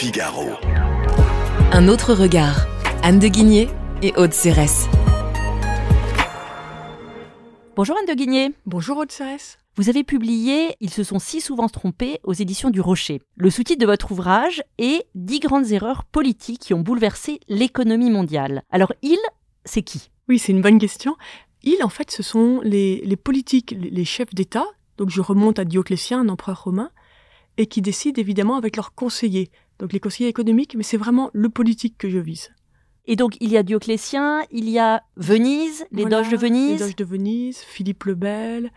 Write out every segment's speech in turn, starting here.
Figaro. Un autre regard. Anne de Guigné et Aude Cérès. Bonjour Anne de Guigné. Bonjour Aude Cérès. Vous avez publié Ils se sont si souvent trompés aux éditions du Rocher. Le sous-titre de votre ouvrage est Dix grandes erreurs politiques qui ont bouleversé l'économie mondiale. Alors, ils, c'est qui? Oui, c'est une bonne question. Ils, en fait, ce sont les, les politiques, les chefs d'État, donc je remonte à Dioclétien, un empereur romain, et qui décident évidemment avec leurs conseillers, donc les conseillers économiques, mais c'est vraiment le politique que je vise. Et donc, il y a Dioclétien, il y a Venise, les Voilà, doges de Venise. Les doges de Venise, Philippe le Bel.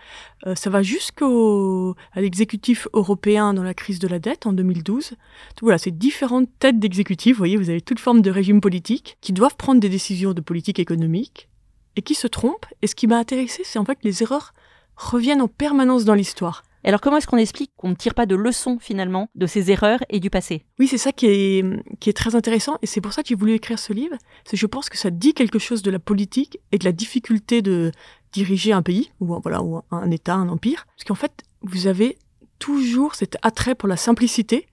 Euh, ça va jusqu'au à l'exécutif européen dans la crise de la dette en 2012. Donc voilà, c'est différentes têtes d'exécutifs. Vous voyez, vous avez toute forme de régime politique qui doivent prendre des décisions de politique économique et qui se trompent. Et ce qui m'a intéressé, c'est en fait que les erreurs reviennent en permanence dans l'histoire. Alors, comment est-ce qu'on explique qu'on ne tire pas de leçons, finalement, de ces erreurs et du passé? Oui, c'est ça qui est, qui est très intéressant et c'est pour ça que j'ai voulu écrire ce livre. C'est je pense que ça dit quelque chose de la politique et de la difficulté de diriger un pays ou, voilà, ou un État, un empire. Parce qu'en fait, vous avez toujours cet attrait pour la simplicité.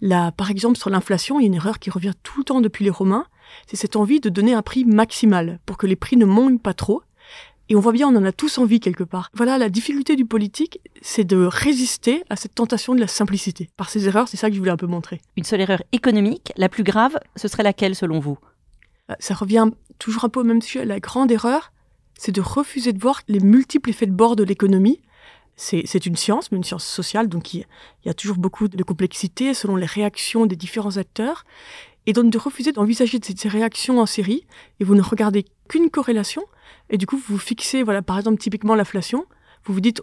Là, par exemple, sur l'inflation, il y a une erreur qui revient tout le temps depuis les Romains. C'est cette envie de donner un prix maximal pour que les prix ne montent pas trop. Et on voit bien, on en a tous envie quelque part. Voilà, la difficulté du politique, c'est de résister à cette tentation de la simplicité. Par ces erreurs, c'est ça que je voulais un peu montrer. Une seule erreur économique, la plus grave, ce serait laquelle, selon vous? Euh, Ça revient toujours un peu au même sujet. La grande erreur, c'est de refuser de voir les multiples effets de bord de l'économie. C'est une science, mais une science sociale, donc il y, a- toujours beaucoup de complexité selon les réactions des différents acteurs. Et donc de refuser d'envisager ces réactions en série, et vous ne regardez qu'une corrélation, et du coup vous fixez, voilà, par exemple typiquement l'inflation, vous vous dites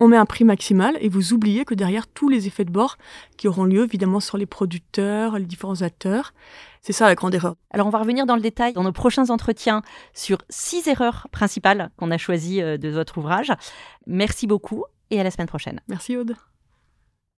on met un prix maximal, et vous oubliez que derrière tous les effets de bord qui auront lieu évidemment sur les producteurs, les différents acteurs, c'est ça la grande erreur. Alors, on va revenir dans le détail dans nos prochains entretiens sur six erreurs principales qu'on a choisies euh, de votre ouvrage. Merci beaucoup et à la semaine prochaine. Merci Aude.